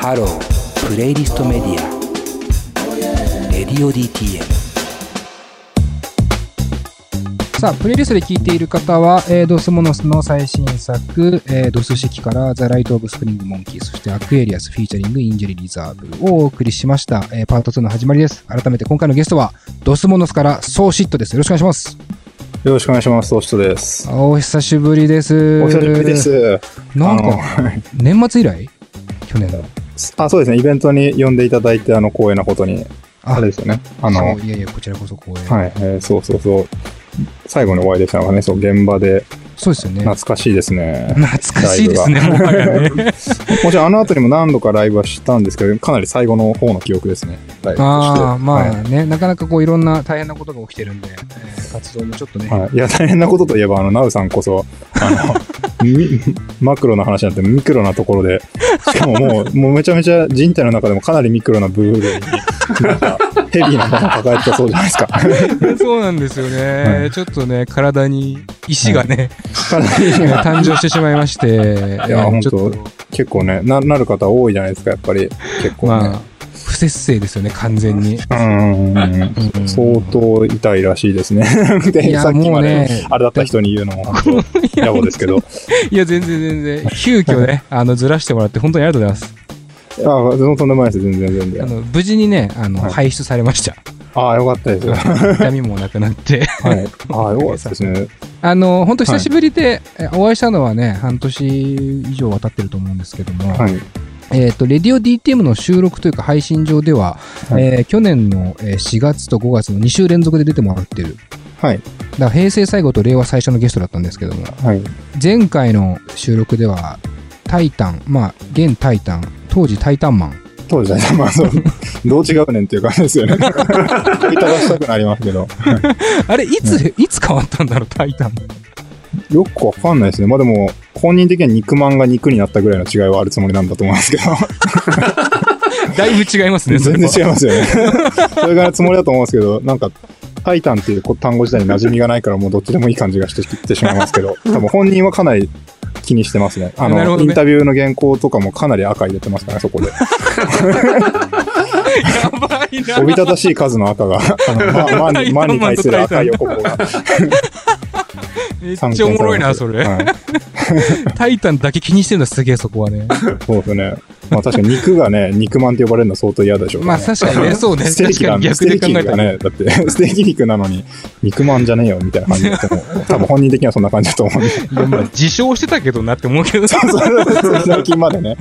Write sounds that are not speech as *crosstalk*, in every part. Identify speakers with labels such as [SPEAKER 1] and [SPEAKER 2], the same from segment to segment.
[SPEAKER 1] ハロープレイリストメディアレディオ DTM
[SPEAKER 2] さあ、プレイリストで聴いている方は、えー、ドスモノスの最新作、えー、ドス式からザ・ライト・オブ・スプリング・モンキー、そしてアクエリアス・フィーチャリング・インジュリー・リザーブをお送りしました。えー、パート2の始まりです。改めて今回のゲストは、ドスモノスから荘子itです。よろしくお願いします。
[SPEAKER 3] よろしくお願いします。荘子itです。
[SPEAKER 2] お久しぶりです。
[SPEAKER 3] お久しぶりで。す。
[SPEAKER 2] なんか、年末以来？去年の。
[SPEAKER 3] あ、そうですね。イベントに呼んでいただいて、あの、光栄なことに、
[SPEAKER 2] あ
[SPEAKER 3] あれですよね。あの、
[SPEAKER 2] いやいや、こちらこそ光栄。
[SPEAKER 3] はい、えーそうそうそう。最後にお会いできたのがね、そう、現場で、
[SPEAKER 2] そうですよね。
[SPEAKER 3] 懐かしいですね。
[SPEAKER 2] 懐かしいですね、もはやね。*laughs*
[SPEAKER 3] もちろん、あの後にも何度かライブはしたんですけど、かなり最後の方の記憶ですね。ライブとして。
[SPEAKER 2] ああ、ま
[SPEAKER 3] はい
[SPEAKER 2] あね、なかなかこういろんな大変なことが起きてるんで、えー活動もちょっとね、
[SPEAKER 3] はい、いや、大変なことといえば、あの、ナウさんこそ、あの、み *laughs* マクロな話になってミクロなところで、しかももう、もうめちゃめちゃ人体の中でもかなりミクロな部分に、なんか、ヘビーなものを抱えてたそうじゃないですか。*laughs*
[SPEAKER 2] そうなんですよね、
[SPEAKER 3] は
[SPEAKER 2] ちょっとね、体に石がね、誕生してしまいまして、い
[SPEAKER 3] いや本当
[SPEAKER 2] ちょっと、
[SPEAKER 3] 結構ねな、なる方多いじゃないですか、やっぱり。結構ね。
[SPEAKER 2] まあ、不節制ですよね、完全に。
[SPEAKER 3] うんうんうん
[SPEAKER 2] うん
[SPEAKER 3] 相当痛いらしいですね。
[SPEAKER 2] い
[SPEAKER 3] で
[SPEAKER 2] や
[SPEAKER 3] さっきまで、
[SPEAKER 2] もうね
[SPEAKER 3] あれだった人に言うのも本当、野暮ですけど。*laughs*
[SPEAKER 2] いや、全然全然、急遽ね、あの、ずらしてもらって、本当にありがとうございます。
[SPEAKER 3] いや、そのとんでもないです、全然全然。
[SPEAKER 2] あの、無事にね、あの、
[SPEAKER 3] はい
[SPEAKER 2] 排出されました。
[SPEAKER 3] ああ、よかったです。は
[SPEAKER 2] 痛みもなくなって。
[SPEAKER 3] い。ああ、*laughs* よかったですね。
[SPEAKER 2] あの、本当久しぶりで、えお会いしたのはね、半年以上は経ってると思うんですけども、
[SPEAKER 3] はい。
[SPEAKER 2] えっ、と、レディオ DTM の収録というか配信上では、
[SPEAKER 3] はい
[SPEAKER 2] えー去年のえー4月と5月の2週連続で出てもらってる。
[SPEAKER 3] はい。
[SPEAKER 2] だから平成最後と令和最初のゲストだったんですけども、
[SPEAKER 3] はい。
[SPEAKER 2] 前回の収録では、タイタン、まあ、現タイタン、当時タイタンマン。
[SPEAKER 3] 当時はね、まあ、そう、どう違うねんっていう感じですよね。問 *laughs* いただしたくなりますけど。
[SPEAKER 2] あれ、いつ、いつ変わったんだろう、タイタン。
[SPEAKER 3] よくわかんないですね。まあでも、本人的には肉まんが肉になったぐらいの違いはあるつもりなんだと思いますけど。
[SPEAKER 2] だいぶ違いますね、
[SPEAKER 3] 全然違いますよね。それぐらいのつもりだと思うんですけど、なんか、タイタンっていう単語自体に馴染みがないからもうどっちでもいい感じがしてきてしまいますけど、多分本人はかなり気にしてますね。あの、
[SPEAKER 2] ね
[SPEAKER 3] インタビューの原稿とかもかなり赤入れてますからね、そこで。
[SPEAKER 2] やばいな
[SPEAKER 3] おびただしい数の赤が、あの、ま、まに、*laughs* まに対する赤い横棒が。
[SPEAKER 2] めっちゃおもろいな、それ。
[SPEAKER 3] はい
[SPEAKER 2] タイタンだけ気にしてるのすげえ、そこはね。
[SPEAKER 3] そうですね。まあ確かに肉がね、肉まんって呼ばれるの相当嫌でしょう
[SPEAKER 2] まあ確かにね、そうね。
[SPEAKER 3] ステーキが
[SPEAKER 2] 確かに逆
[SPEAKER 3] ステーキ
[SPEAKER 2] で考えたら。
[SPEAKER 3] がね、だって、ステーキ肉なのに、肉まんじゃねえよ、みたいな感じで、多分本人的にはそんな感じだと思うんで。
[SPEAKER 2] いやまあ自称してたけどなって思うけど。
[SPEAKER 3] そうそう最近までね、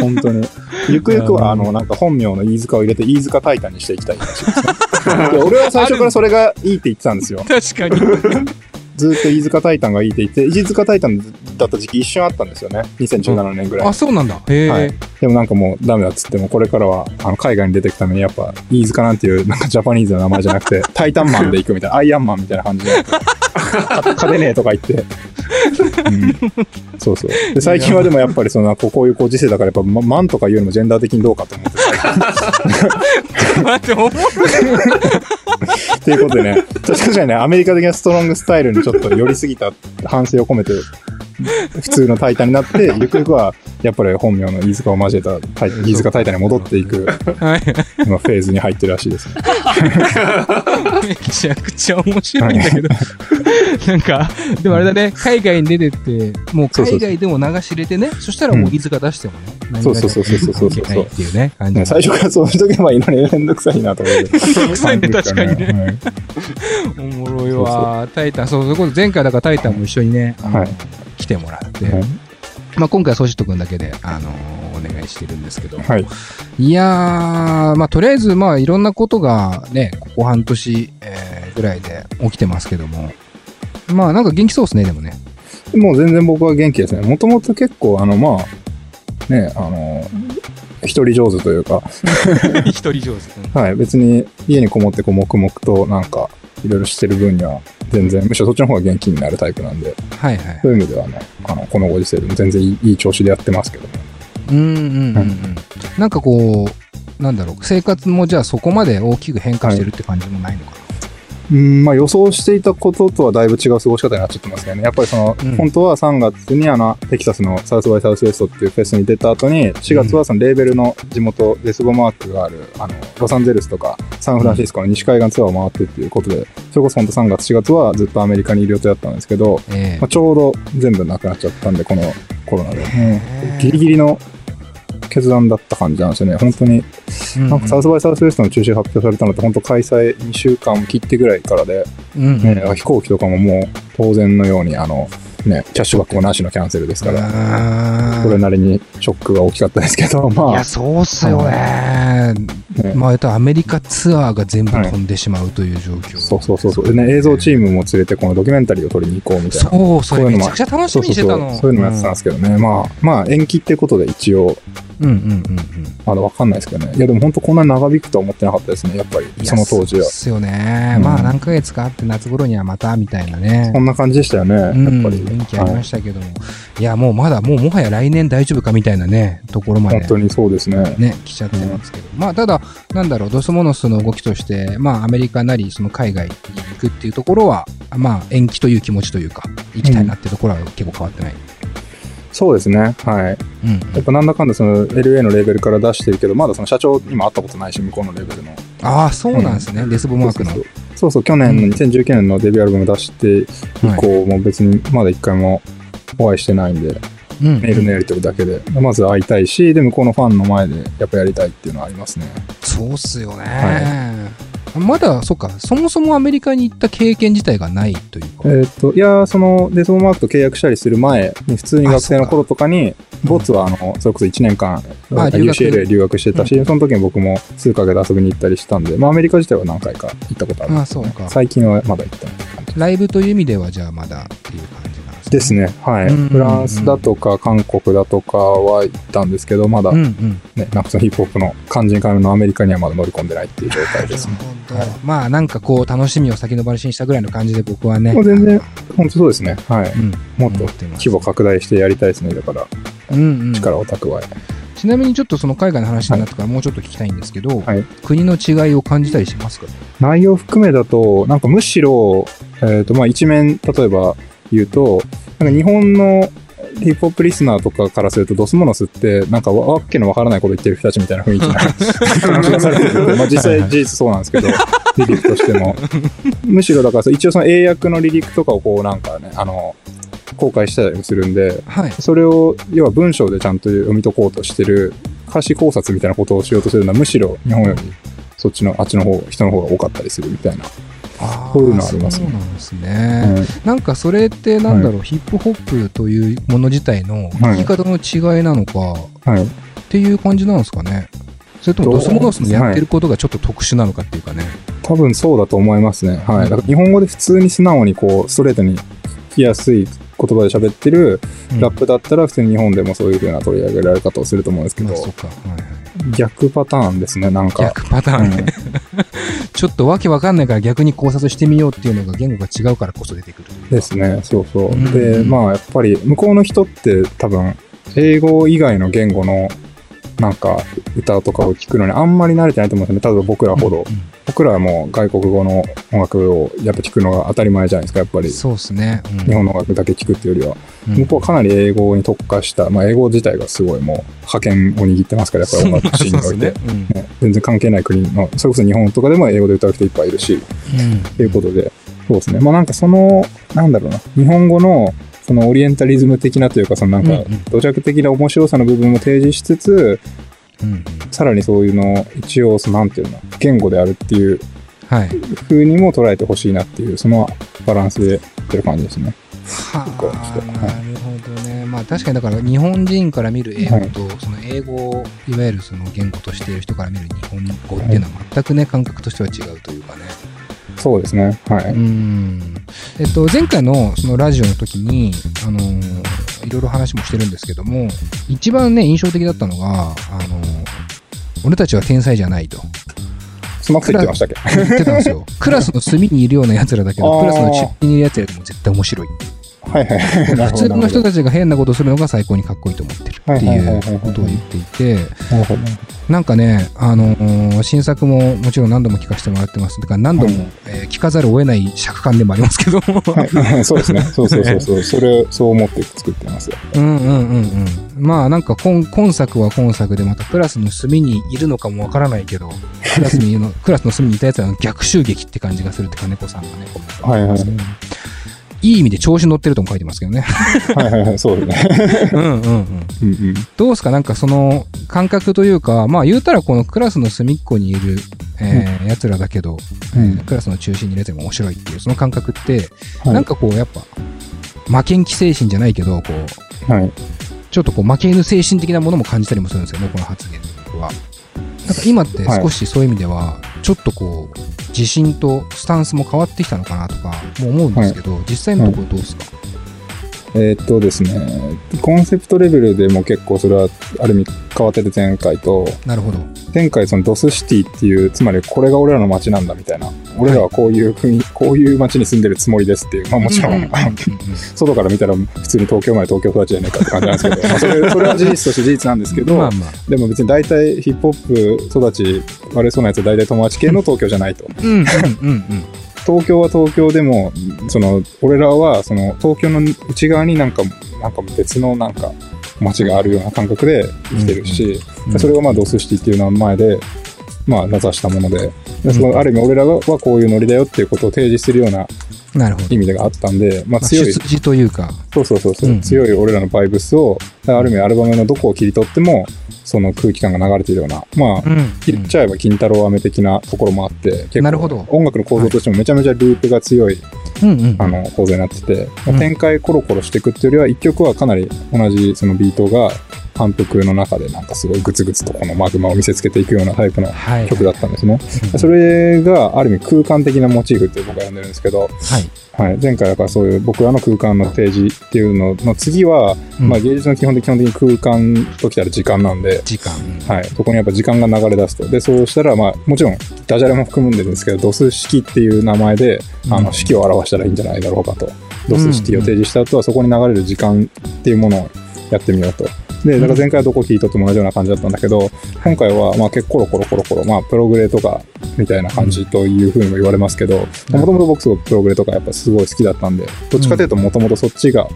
[SPEAKER 3] 本当に。ゆくゆくは、あの、なんか本名の飯塚を入れて、飯塚タイタンにしていきたいいですね。で俺は最初からそれがいいって言ってたんですよ。
[SPEAKER 2] 確かに。
[SPEAKER 3] ずっと飯塚タイタンがいいって言って、飯塚タイタンだった時期一瞬あったんですよね。2017年ぐらい
[SPEAKER 2] あ、。そうなんだ。へえ、
[SPEAKER 3] はいでもなんかもうダメだっつっても、これからはあの海外に出ていくためにやっぱ、飯塚なんていうなんかジャパニーズな名前じゃなくて、タイタンマンで行くみたいな、アイアンマンみたいな感じで、か *laughs* 勝てねえとか言って、うん、そうそう。で、最近はでもやっぱりその、こうこういうご時世だからやっぱ、まマンとか言うのもジェンダー的にどうかと思って、
[SPEAKER 2] 待。*laughs* ってい
[SPEAKER 3] うことでね、確かにね、アメリカ的なストロングスタイルにちょっと寄りすぎた反省を込めて、普通のタイタンになって、*laughs* ゆくゆくは、やっぱり本名の飯塚を交えたタイ飯塚タイタンに戻っていく、
[SPEAKER 2] はい。
[SPEAKER 3] 今フェーズに入ってるらしいですね。
[SPEAKER 2] めちゃくちゃ面白いんだけど。なんか、でもあれだね、*laughs* 海外に出てって、もう海外でも流し入れてね、そしたらもう飯塚出してもね、
[SPEAKER 3] そうそうそうそうそうそう
[SPEAKER 2] っていうね、感じ。
[SPEAKER 3] ね最初からそうしとけばいいのにめんどくさいなと思って。
[SPEAKER 2] 臭いね確かにね
[SPEAKER 3] はい
[SPEAKER 2] おもろいわ。タイタン、そう、それこそ前回だからタイタンも一緒にね、
[SPEAKER 3] はい
[SPEAKER 2] 来てもらって、
[SPEAKER 3] はい
[SPEAKER 2] まあ今回はソシット君だけで、あのお願いしてるんですけど、
[SPEAKER 3] はい。
[SPEAKER 2] いやー、まあとりあえず、まあいろんなことがね、ここ半年、えーぐらいで起きてますけども、まあなんか元気そうですね、でもね。
[SPEAKER 3] もう全然僕は元気ですね。もともと結構、あの、まあ、ね、あの、一人上手というか、*laughs*
[SPEAKER 2] 一人上手。
[SPEAKER 3] はい、別に家にこもってこう黙々となんか、いろいろしてる分には、全然、むしろそっちの方が元気になるタイプなんで、
[SPEAKER 2] はいはい。
[SPEAKER 3] そういう意味ではね、あの、このご時世でも全然いいいい調子でやってますけどね。
[SPEAKER 2] うんうんうんうん。なんかこう、なんだろう、生活もじゃあそこまで大きく変化してるって感じもないのか
[SPEAKER 3] うん、まあ予想していたこととはだいぶ違う過ごし方になっちゃってますけどね。やっぱりその、
[SPEAKER 2] うん
[SPEAKER 3] 本当は3月にあの、テキサスのサウスバイサウスウェストっていうフェスに出た後に、4月はそのレーベルの地元、デスボマークがある、あの、ロサンゼルスとか、サンフランシスコの西海岸ツアーを回ってっていうことで、それこそ本当3月4月はずっとアメリカにいる予定だったんですけど、
[SPEAKER 2] え
[SPEAKER 3] まあ、ちょうど全部なくなっちゃったんで、このコロナで。うんギリギリの決断だった感じなんですよね。本当に
[SPEAKER 2] え
[SPEAKER 3] なんかサウスバイサウスウェストの中止が発表されたのって本当開催2週間切ってぐらいからで、
[SPEAKER 2] うんうん
[SPEAKER 3] ね、飛行機とかももう当然のようにあの、ね、キャッシュバックもなしのキャンセルですから、それなりにショックが大きかったですけど、
[SPEAKER 2] い
[SPEAKER 3] まあ
[SPEAKER 2] や、、そうっすよね。
[SPEAKER 3] ね
[SPEAKER 2] まあ、えっと、アメリカツアーが全部飛んでしまうという状況。
[SPEAKER 3] そうそうそうそう。でね、映像チームも連れてこのドキュメンタリーを撮りに行こうみたいな。
[SPEAKER 2] そう、それ
[SPEAKER 3] こういうのも
[SPEAKER 2] めちゃくちゃ楽しみにしてたの。
[SPEAKER 3] そういうのもやってたんですけどね。まあ、まあ延期ってことで一応、
[SPEAKER 2] うんうんうんうん
[SPEAKER 3] まだわかんないですけどね。いやでも本当こんなに長引くとは思ってなかったですね、やっぱりその当時は
[SPEAKER 2] そうっ。すよね。
[SPEAKER 3] うん
[SPEAKER 2] まあ、何ヶ月かあって夏頃にはまたみたいなね。
[SPEAKER 3] こんな感じでしたよね、やっ
[SPEAKER 2] うん、
[SPEAKER 3] ぱり。
[SPEAKER 2] 雰囲気あり
[SPEAKER 3] はい
[SPEAKER 2] ましたけども、い、や、もうまだ、もうもはや来年大丈夫かみたいなね、ところまで
[SPEAKER 3] 本当にそうですね。
[SPEAKER 2] ね、来ちゃってますけど、まあ、ただ、なんだろう、ドスモノスの動きとして、まあ、アメリカなり、その海外に行くっていうところは、まあ、延期という気持ちというか、行きたいなっていうところは結構変わってない。
[SPEAKER 3] そうですね。はい。
[SPEAKER 2] うん、
[SPEAKER 3] やっぱなんだかんだその LA のレーベルから出してるけど、まだその社長にも会ったことないし、向こうのレーベルの。
[SPEAKER 2] ああ、そうなんですね、デスボマークの。
[SPEAKER 3] そうそう去年の
[SPEAKER 2] うん
[SPEAKER 3] 2019年のデビューアルバム出して以降、もう別にまだ一回もお会いしてないんで、
[SPEAKER 2] うん
[SPEAKER 3] メールのやり取りだけで、まず会いたいし、で、向こうのファンの前でやっぱやりたいっていうのはありますね。
[SPEAKER 2] そうっすよね。
[SPEAKER 3] は
[SPEAKER 2] まだ、そっか、そもそもアメリカに行った経験自体がないというか。
[SPEAKER 3] えーっと、いやー、そのデスボマークと契約したりする前に、普通に学生の頃とかに、ボツはあの、それこそ1年間、
[SPEAKER 2] あ留学。
[SPEAKER 3] UCLA 留学してたし、その時に僕も数ヶ月遊びに行ったりしたんで、まあアメリカ自体は何回か行ったことある。ん
[SPEAKER 2] あそうか。
[SPEAKER 3] 最近はまだ行ってない感じ
[SPEAKER 2] ライブという意味では、じゃあまだっていう感じですね。
[SPEAKER 3] はい。
[SPEAKER 2] うん
[SPEAKER 3] フランスだとか韓国だとかは行ったんですけど、まだ
[SPEAKER 2] うんうん。
[SPEAKER 3] ね、なんかそのヒップホップの肝心からのアメリカにはまだ乗り込んでないっていう状態ですね。
[SPEAKER 2] なるほどまあなんかこう楽しみを先延ばしにしたぐらいの感じで僕はね。
[SPEAKER 3] もう全然、本当そうですね。はい。
[SPEAKER 2] うん、
[SPEAKER 3] もっと規模拡大してやりたいですね。だから、
[SPEAKER 2] うんうん、
[SPEAKER 3] 力を蓄え。
[SPEAKER 2] ちなみにちょっとその海外の話になったからもうちょっと聞きたいんですけど、
[SPEAKER 3] はい
[SPEAKER 2] 国の違いを感じたりしますか？
[SPEAKER 3] 内容含めだと、なんかむしろ、えっ、と、まあ一面、例えば言うと、なんか日本のヒップホップリスナーとかからすると、ドスモノスって、なんかわわけのわからないこと言ってる人たちみたいな雰囲気な感じ *laughs* *laughs* がされてる。まあ実際事実そうなんですけど、リリックとしても。むしろだから一応その英訳のリリックとかをこうなんかね、あの、公開したりするんで、
[SPEAKER 2] はい。
[SPEAKER 3] それを、要は文章でちゃんと読み解こうとしてる、歌詞考察みたいなことをしようとするのは、むしろ日本より、そっちの、あっちの方、人の方が多かったりするみたいな。
[SPEAKER 2] あー
[SPEAKER 3] そういうのありますね
[SPEAKER 2] そうなんですね。なんかそれってなんだろう、ヒップホップというもの自体の言い方の違いなのか、
[SPEAKER 3] はい。
[SPEAKER 2] っていう感じなんですかね。それともドスモノスのやってることがちょっと特殊なのかっていうかね。
[SPEAKER 3] 多分そうだと思いますね。はい。だから日本語で普通に素直にこう、ストレートに聞きやすい言葉で喋ってる
[SPEAKER 2] うん
[SPEAKER 3] ラップだったら、普通に日本でもそういう風な取り上げられ方をすると思うんですけど
[SPEAKER 2] まあ、、そっか。はいはい
[SPEAKER 3] 逆パターンですね、なんか。
[SPEAKER 2] 逆パターンね。*laughs* ちょっとわけわかんないから逆に考察してみようっていうのが言語が違うからこそ出てくる
[SPEAKER 3] ですね、そうそう。
[SPEAKER 2] うん
[SPEAKER 3] で、まあ、やっぱり、向こうの人って多分、英語以外の言語の、なんか、歌とかを聞くのにあんまり慣れてないと思うんですよね。例えば僕らほど。
[SPEAKER 2] うん
[SPEAKER 3] 僕らはもう外国語の音楽をやっぱ聞くのが当たり前じゃないですか、やっぱり。
[SPEAKER 2] そうですね。うん
[SPEAKER 3] 日本の音楽だけ聞くっていうよりは。
[SPEAKER 2] うん
[SPEAKER 3] 向こうはかなり英語に特化した、まあ、英語自体がすごいもう、覇権を握ってますから、やっぱり音楽シーンにおいて。
[SPEAKER 2] そうですね
[SPEAKER 3] ね全然関係ない国の、それこそ日本とかでも英語で歌う人いっぱいいるし、
[SPEAKER 2] うん
[SPEAKER 3] ということで、そうですね。まあなんかその、なんだろうな、日本語の、そのオリエンタリズム的なというか、そのなんか土着的な面白さの部分も提示しつつ、さらにそういうのを一応、そのなんていうの、言語であるっていう
[SPEAKER 2] はい。
[SPEAKER 3] 風にも捉えてほしいなっていう、そのバランスでやってる感じですね。
[SPEAKER 2] はあ、なるほどね。まあ確かにだから日本人から見る英語と、その英語をいわゆるその言語としている人から見る日本語っていうのは全くね、感覚としては違うというかね。
[SPEAKER 3] そうですね。はい。
[SPEAKER 2] うん。えっと、前回のそのラジオの時に、あのーいろいろ話もしてるんですけども、一番ね、印象的だったのが、あのー俺たちは天才じゃないと
[SPEAKER 3] そんなこと言ってましたっけ？
[SPEAKER 2] 言ってたんですよ。クラスの隅にいるような奴らだけど、クラスの中心にいる奴らでも絶対面白いって。
[SPEAKER 3] はいはい。*laughs*
[SPEAKER 2] 普通。の人たちが変なことするのが最高にかっこいいと思ってるって
[SPEAKER 3] はいう
[SPEAKER 2] ことを言っていて、
[SPEAKER 3] な
[SPEAKER 2] んかね、あのー新作ももちろん何度も聞かせてもらってます。だから何度も、
[SPEAKER 3] はい
[SPEAKER 2] えー聞かざるを得ない尺感でもありますけど。
[SPEAKER 3] はい、そうですね。*laughs* そうそうそうそう。それ、そう思って作ってますよ。
[SPEAKER 2] うんうんうんうん。まあなんか今今作は今作でまたクラスの隅にいるのかもわからないけど、クラスにの *laughs* クラスの隅にいたやつらの逆襲撃って感じがするって金子さんがね、
[SPEAKER 3] はいはい。
[SPEAKER 2] いい意味で調子乗ってるとも書いてますけどね。*laughs*
[SPEAKER 3] はいはいはい。そうですね。*laughs*
[SPEAKER 2] うんうんうん。
[SPEAKER 3] うんうん。
[SPEAKER 2] どうですか？なんかその感覚というか、まあ言うたらこのクラスの隅っこにいる、えー、奴らだけど、
[SPEAKER 3] うん
[SPEAKER 2] えークラスの中心にいる奴らが面白いっていう、その感覚って、
[SPEAKER 3] はい
[SPEAKER 2] なんかこうやっぱ、負けん気精神じゃないけど、こう、
[SPEAKER 3] はい。
[SPEAKER 2] ちょっとこう負け犬精神的なものも感じたりもするんですよね、この発言は。なんか今って少しそういう意味では、ちょっとこう、自信とスタンスも変わってきたのかなとか、もう思うんですけど、実際のところどうですか、
[SPEAKER 3] えーっとですね、コンセプトレベルでも結構それはある意味変わってて前回と、
[SPEAKER 2] なるほど。
[SPEAKER 3] 前回そのドスシティっていう、つまりこれが俺らの街なんだみたいな、俺らはこういう国、こういう街に住んでるつもりですっていう、まあもちろん、
[SPEAKER 2] うん
[SPEAKER 3] 外から見たら普通に東京まで東京育ちじゃないかって感じなんですけど、*laughs* まあそれそれは事実として事実なんですけど、
[SPEAKER 2] まあまあ。
[SPEAKER 3] でも別に大体ヒップホップ育ち悪そうなやつは大体友達系の東京じゃないと。
[SPEAKER 2] うんうんうんうん。
[SPEAKER 3] 東京は東京でも、その、俺らは、その、東京の内側になんか、なんか別のなんか、街があるような感覚で生きてるし、
[SPEAKER 2] うん
[SPEAKER 3] それをまあ、ドスシティっていう名前で、まあ、名指したもので、
[SPEAKER 2] うん。
[SPEAKER 3] のある意味俺らはこういうノリだよっていうことを提示するような
[SPEAKER 2] なるほど。
[SPEAKER 3] 意味があったんで、まあ、
[SPEAKER 2] まあ
[SPEAKER 3] 強い、
[SPEAKER 2] 出自というか、
[SPEAKER 3] そうそうそうそう、
[SPEAKER 2] うん。
[SPEAKER 3] 強い俺らのバイブスを、ある意味アルバムのどこを切り取っても、その空気感が流れているような、まあ、言っちゃえば金太郎飴的なところもあって、結構音楽の構造としてもめちゃめちゃループが強い、
[SPEAKER 2] うんうん。
[SPEAKER 3] あの構造になってて、ま
[SPEAKER 2] うん
[SPEAKER 3] あ展開コロコロしていくっていうよりは一曲はかなり同じそのビートが反復の中でなんかすごいグツグツとこのマグマを見せつけていくようなタイプの
[SPEAKER 2] はい。
[SPEAKER 3] 曲だったんですね。
[SPEAKER 2] うん
[SPEAKER 3] それがある意味空間的なモチーフって僕は呼んでるんですけど、
[SPEAKER 2] はい。
[SPEAKER 3] はい、前回だからそういう僕らの空間の提示っていうのの次は、
[SPEAKER 2] うん
[SPEAKER 3] まあ芸術の基本で基本的に空間ときたら時間なんで、
[SPEAKER 2] 時間。
[SPEAKER 3] はい、そこにやっぱ時間が流れ出すと。で、そうしたら、まあ、もちろん、ダジャレも含むんでるんですけど、ドス式っていう名前で、あ
[SPEAKER 2] うん
[SPEAKER 3] の、式を表したらいいんじゃないだろうかと。ドス式を提示した後は、そこに流れる時間っていうものをやってみようと。で、だから前回はどこ聞いとっても同じような感じだったんだけど、今回は、まあ結構コロコロコロコロ、まあ、プログレとか、みたいな感じというふうにも言われますけど、
[SPEAKER 2] うん
[SPEAKER 3] もともと僕すごくプログレとかやっぱすごい好きだったんで、どっちかというともともとそっちが、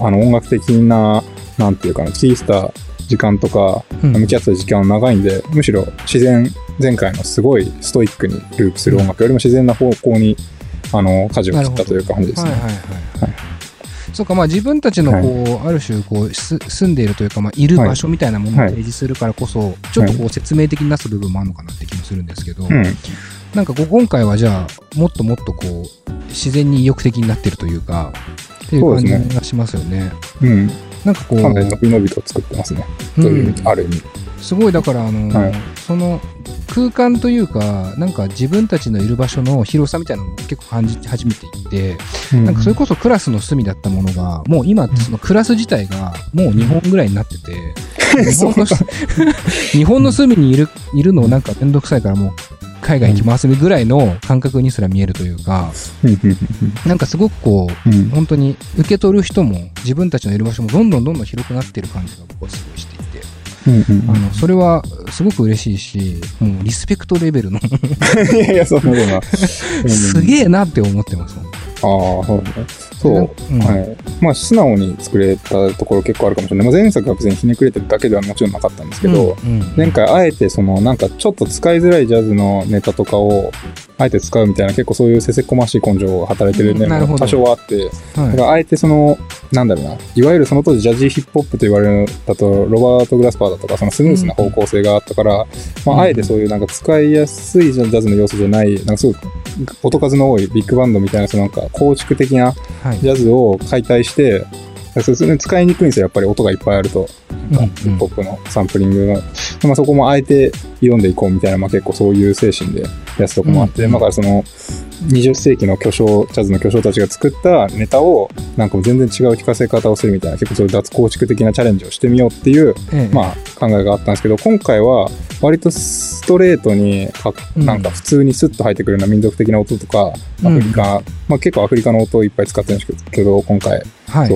[SPEAKER 3] あの、音楽的な、なんていうかな、聞いてた時間とか、
[SPEAKER 2] うん
[SPEAKER 3] 向き合ってた時間は長いんで、むしろ自然、前回のすごいストイックにループする音楽よりも自然な方向に、あの、舵を切ったという感じですね。
[SPEAKER 2] はいはいはい。そうか、まあ自分たちのこう、ある種こうす住んでいるというか、まあ、いる場所みたいなものを
[SPEAKER 3] はい
[SPEAKER 2] 提示するからこそ、ちょっとこう説明的になす部分もあるのかなって気もするんですけど、
[SPEAKER 3] うん。
[SPEAKER 2] なんか今回はじゃあ、もっともっとこう、自然に意欲的になってるというか、っていう感じがしますよね。
[SPEAKER 3] うん。
[SPEAKER 2] なんかこう、
[SPEAKER 3] かなり伸び伸びと作ってますね。
[SPEAKER 2] うん
[SPEAKER 3] という意味、ある意味。
[SPEAKER 2] すごいだからあの、
[SPEAKER 3] はい
[SPEAKER 2] その空間というかなんか自分たちのいる場所の広さみたいなのを結構感じ始めていて、なんかそれこそクラスの隅だったものがもう今そのクラス自体がもう日本ぐらいになってて、*laughs* 日本の *laughs* 日本の隅にいるいるのなんかめんどくさいからもう海外行きますぐらいの感覚にすら見えるというか、なんかすごくこう
[SPEAKER 3] うん。
[SPEAKER 2] 本当に受け取る人も自分たちのいる場所もどんどんどんどん広くなってる感じが僕はすごいして。
[SPEAKER 3] うんうん
[SPEAKER 2] あの、それはすごく嬉しいし、もうリスペクトレベルの *laughs*
[SPEAKER 3] いやいや、そ *laughs* んなことない。
[SPEAKER 2] すげえなって思ってます。
[SPEAKER 3] ああ、そうね。そう。
[SPEAKER 2] うん
[SPEAKER 3] はい。まあ、素直に作れたところ結構あるかもしれない。まあ、前作は別にひねくれてるだけではもちろんなかったんですけど、
[SPEAKER 2] うんうん
[SPEAKER 3] 前回あえてそのなんかちょっと使いづらいジャズのネタとかをあえて使うみたいな結構そういうせせこましい根性が働いてる面
[SPEAKER 2] うんなるほど。
[SPEAKER 3] も多少はあって、
[SPEAKER 2] はい。
[SPEAKER 3] だからあえてそのなんだろうな。いわゆるその当時ジャジーヒップホップと言われるのだとロバート・グラスパーだとかそのスムースな方向性があったから、まあ、あえてそういうなんか使いやすいジャズの要素じゃないなんかすごい音数の多いビッグバンドみたいなそのなんか構築的な
[SPEAKER 2] はい。
[SPEAKER 3] ジャズを解体して、それ使いにくいんですよ、やっぱり音がいっぱいあると。ヒップホップのサンプリングの、まあ、そこもあえて挑んでいこうみたいな、まあ、結構そういう精神でやつとこもあって、
[SPEAKER 2] うん。
[SPEAKER 3] だからその20世紀の巨匠ジャズの巨匠たちが作ったネタをなんか全然違う聞かせ方をするみたいな結構そういう脱構築的なチャレンジをしてみようっていう、
[SPEAKER 2] ええ。
[SPEAKER 3] まあ、考えがあったんですけど今回は割とストレートにか
[SPEAKER 2] うん。
[SPEAKER 3] なんか普通にスッと入ってくるような民族的な音とか、アフリカ、まあ、結構アフリカの音をいっぱい使ってるんですけど今回
[SPEAKER 2] はい。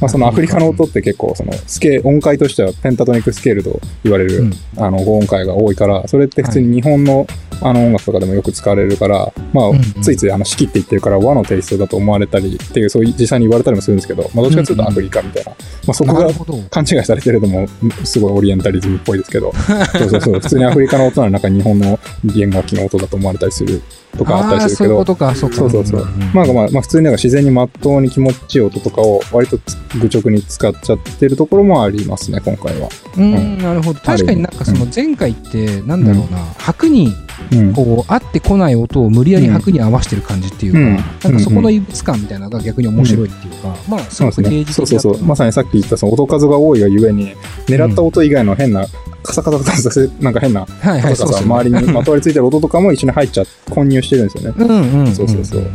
[SPEAKER 3] まあ、そのアフリカの音って結構そのスケ音階としてはペンタトニックスケールと言われる、
[SPEAKER 2] うん。
[SPEAKER 3] あの5音階が多いからそれって普通に日本の,、あの音楽とかでもよく使われるから、まあついついあの式って言ってるから和のテイストだと思われたりっていうそういう実際に言われたりもするんですけど、まあ、どっちかというとアフリカみたいな、まあ、そこが。勘違いされてるのもすごいオリエンタリズムっぽいですけど。そうそうそう。普通にアフリカの音の中に日本の弦楽器の音だと思われたりするとかあったりするけど
[SPEAKER 2] そういうことか、そうか。
[SPEAKER 3] そうそうそう。
[SPEAKER 2] んん
[SPEAKER 3] まあまあ、まあ普通になんか自然にまっとうに気持ちいい音とかを割と愚直に使っちゃってるところもありますね、今回は。
[SPEAKER 2] うん、なるほど。確かになんかその前回って、なんだろうな、拍に
[SPEAKER 3] うん。
[SPEAKER 2] こう合ってこない音を無理やり拍に合わせてる感じっていうか、
[SPEAKER 3] うん
[SPEAKER 2] なんかそこの異物感みたいなのが逆に面白いっていうか、まあすご。く芸術的だと
[SPEAKER 3] そうそうそう。まさにさっき言ったその音数が多いがゆえに、狙った音以外の変な、カサカサカサさせ、なんか変な、
[SPEAKER 2] はいはい、
[SPEAKER 3] とかさ、
[SPEAKER 2] そうそう。
[SPEAKER 3] 周りに *laughs* まとわりついてる音とかも一緒に入っちゃ、混入してるんですよね。
[SPEAKER 2] うんうんうん、
[SPEAKER 3] そうそうそう。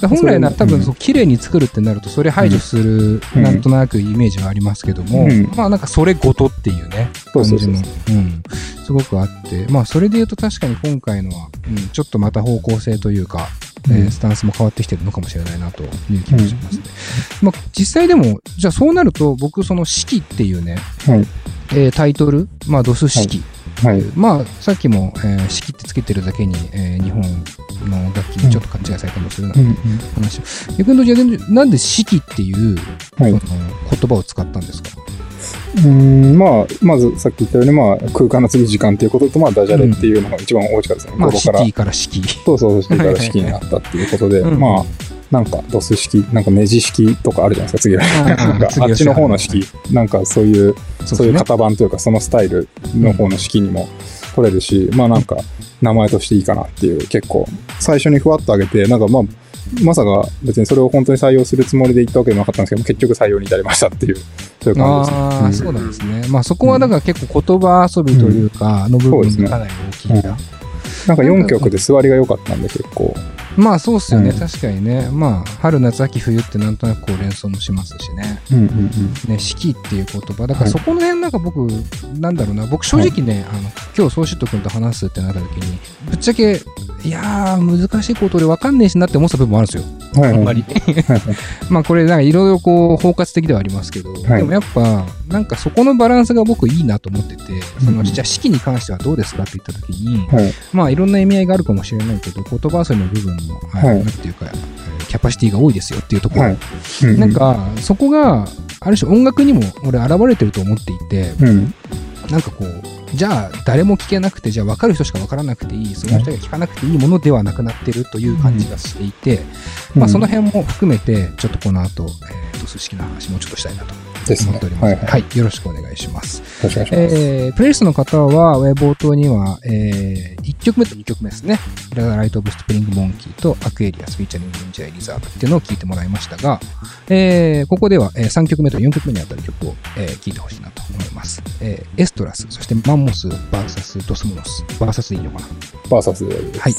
[SPEAKER 2] で本来な、多分そう綺麗に作るってなると、それ排除する、
[SPEAKER 3] うん。
[SPEAKER 2] なんとなくイメージはありますけども、
[SPEAKER 3] うん。
[SPEAKER 2] まあなんかそれごとっていうね、感じん、すごくあって、まあそれで言うと確かに今回のは、うん、ちょっとまた方向性というか、えー
[SPEAKER 3] うん
[SPEAKER 2] スタンスも変わってきてるのかもしれないなという気もしますね。まあ実際でも、じゃあそうなると、僕その式っていうね、
[SPEAKER 3] はい。
[SPEAKER 2] えータイトル、まあドス式、
[SPEAKER 3] はい。
[SPEAKER 2] まあさっきも、えー式ってつけてるだけに、えー日本の楽器にちょっと勘違いされたりもするな
[SPEAKER 3] うんうん。
[SPEAKER 2] 話を。逆になんで式っていう、
[SPEAKER 3] はい
[SPEAKER 2] その言葉を使ったんですか？
[SPEAKER 3] うーん、まあ、まずさっき言ったように、まあ、空間の次時間っていうことと、まあ、ダジャレっていうのが一番大きかったですね。
[SPEAKER 2] まあシテ。ィから式。
[SPEAKER 3] そうそう、式から式になったっていうことで、
[SPEAKER 2] うん
[SPEAKER 3] まあ、なんか、ドス式、なんかネジ式とかあるじゃないですか、次は。なんか、あっちの方の式、なんかそういう、そういう
[SPEAKER 2] ね。
[SPEAKER 3] 型番というか、そのスタイルの方の式にも取れるし、まあなんか、名前としていいかなっていう、結構、最初にふわっと上げて、なんかまあ、まさか別にそれを本当に採用するつもりで言ったわけでもなかったんですけど、結局採用に至りましたっていう、そういう感じですね。
[SPEAKER 2] ああ、
[SPEAKER 3] ん
[SPEAKER 2] そうなんですね。まあそこはだから結構言葉遊びというか、の部分がかなり大きいんだ。
[SPEAKER 3] なんか4曲で座りが良かったんで、結構。
[SPEAKER 2] まあそうっすよね、
[SPEAKER 3] うん
[SPEAKER 2] 確かにね。まあ春夏秋冬ってなんとなくこう連想もしますしね。
[SPEAKER 3] うんうん
[SPEAKER 2] ね、四季っていう言葉。だから
[SPEAKER 3] はい
[SPEAKER 2] そこの辺なんか僕、なんだろうな、僕正直ね、あの、今日宗シット君と話すってなった時に、ぶっちゃけ、いやー、難しいことで分かんねえしなって思った部分もあるんですよ。
[SPEAKER 3] うん。はいはい
[SPEAKER 2] あんまり。*laughs* まあこれなんかいろいろこう包括的ではありますけど、
[SPEAKER 3] はい
[SPEAKER 2] でもやっぱなんかそこのバランスが僕いいなと思ってて、その
[SPEAKER 3] うん
[SPEAKER 2] じゃあ式に関してはどうですかって言った時に、
[SPEAKER 3] はい。
[SPEAKER 2] まあいろんな意味合いがあるかもしれないけど、言葉遊びの部分の、はい
[SPEAKER 3] はい
[SPEAKER 2] なんていうか、えーキャパシティが多いですよっていうところ、
[SPEAKER 3] はい。う
[SPEAKER 2] なん、かそこがある種音楽にも俺現れてると思っていて、
[SPEAKER 3] うん。
[SPEAKER 2] なんかこう、じゃあ誰も聞けなくて、じゃあ分かる人しか分からなくていい、その人が聞かなくていいものではなくなってるという感じがしていて、まあその辺も含めて、ちょっとこの後、えー、ドス式の話もうちょっとしたいなと思っており。ます。
[SPEAKER 3] は
[SPEAKER 2] はいい、
[SPEAKER 3] はい。
[SPEAKER 2] よろしくお願いします。
[SPEAKER 3] よろしくお願いします。
[SPEAKER 2] えー、プレイリストの方は、えー冒頭には、えー、1曲目と2曲目ですね。ライト・オブ・スプリング・モンキーとアクエリアス・フィーチャリング・インジュリー・リザーブっていうのを聞いてもらいましたが、えー、ここでは、えー、3曲目と4曲目にあたる曲を、えー、聞いてほしいなと思います。えー、エストラス、そしてマンモス VS ドスモノス、VS でいいのかな？
[SPEAKER 3] バーサスです。
[SPEAKER 2] はい。